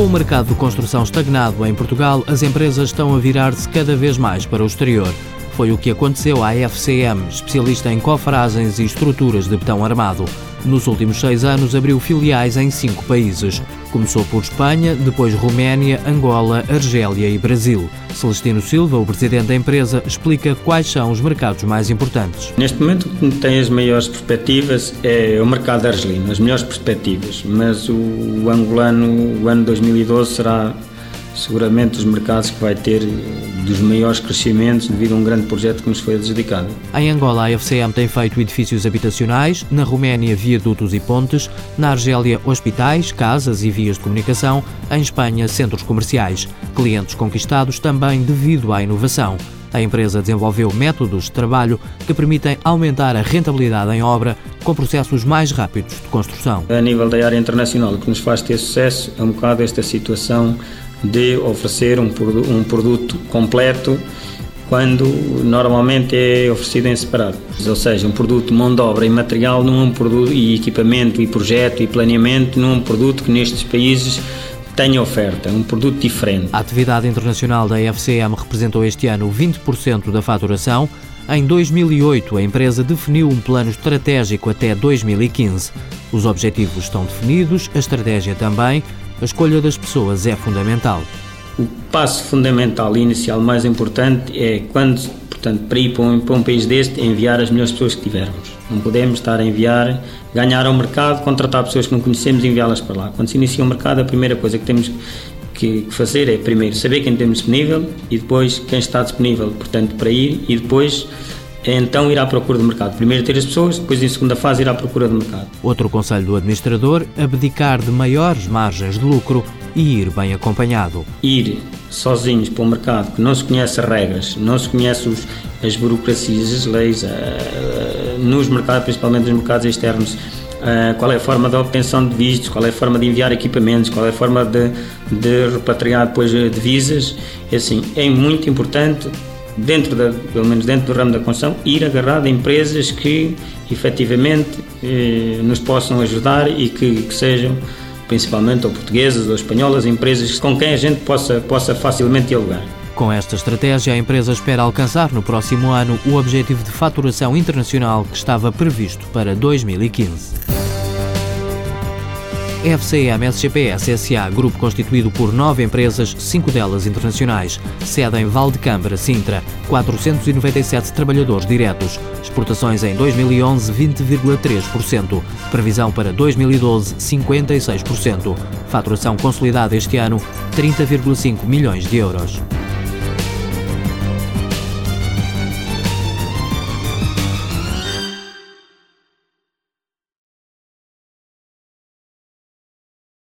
Com o mercado de construção estagnado em Portugal, as empresas estão a virar-se cada vez mais para o exterior. Foi o que aconteceu à FCM, especialista em cofragens e estruturas de betão armado. Nos últimos seis anos abriu filiais em cinco países. Começou por Espanha, depois Roménia, Angola, Argélia e Brasil. Celestino Silva, o presidente da empresa, explica quais são os mercados mais importantes. Neste momento, o que tem as maiores perspectivas é o mercado argelino, as melhores perspectivas, mas o angolano, o ano 2012 será seguramente os mercados que vai ter dos maiores crescimentos devido a um grande projeto que nos foi adjudicado. Em Angola, a FCM tem feito edifícios habitacionais, na Roménia, viadutos e pontes, na Argélia, hospitais, casas e vias de comunicação, em Espanha, centros comerciais. Clientes conquistados também devido à inovação. A empresa desenvolveu métodos de trabalho que permitem aumentar a rentabilidade em obra com processos mais rápidos de construção. A nível da área internacional, o que nos faz ter sucesso é um bocado esta situação de oferecer um, um produto completo quando normalmente é oferecido em separado. Ou seja, um produto mão de obra e material não é um produto e equipamento e projeto e planeamento não é um produto que nestes países tenha oferta, um produto diferente. A atividade internacional da FCM representou este ano 20% da faturação. Em 2008, a empresa definiu um plano estratégico até 2015. Os objetivos estão definidos, a estratégia também a escolha das pessoas é fundamental. O passo fundamental e inicial mais importante é quando, portanto, para ir para um, para um país deste, enviar as melhores pessoas que tivermos. Não podemos estar a enviar, ganhar ao mercado, contratar pessoas que não conhecemos e enviá-las para lá. Quando se inicia o mercado, a primeira coisa que temos que fazer é primeiro saber quem temos disponível e depois quem está disponível, portanto, para ir e depois então ir à procura do mercado. Primeiro ter as pessoas, depois em segunda fase ir à procura do mercado. Outro conselho do administrador, abdicar de maiores margens de lucro e ir bem acompanhado. Ir sozinhos para o mercado que não se conhece as regras, não se conhece os, as burocracias, as leis, uh, nos mercados, principalmente nos mercados externos, uh, qual é a forma de obtenção de vistos, qual é a forma de enviar equipamentos, qual é a forma de, de repatriar depois divisas, é assim, é muito importante dentro da, pelo menos dentro do ramo da construção, ir agarrado a empresas que efetivamente eh, nos possam ajudar e que, que, sejam principalmente ou portuguesas ou espanholas, empresas com quem a gente possa, possa facilmente dialogar. Com esta estratégia, a empresa espera alcançar no próximo ano o objetivo de faturação internacional que estava previsto para 2015. FCM SGPS SA, grupo constituído por nove empresas, cinco delas internacionais. Sede em Valdecâmara, Sintra. 497 trabalhadores diretos. Exportações em 2011, 20,3%. Previsão para 2012, 56%. Faturação consolidada este ano, 30,5 milhões de euros.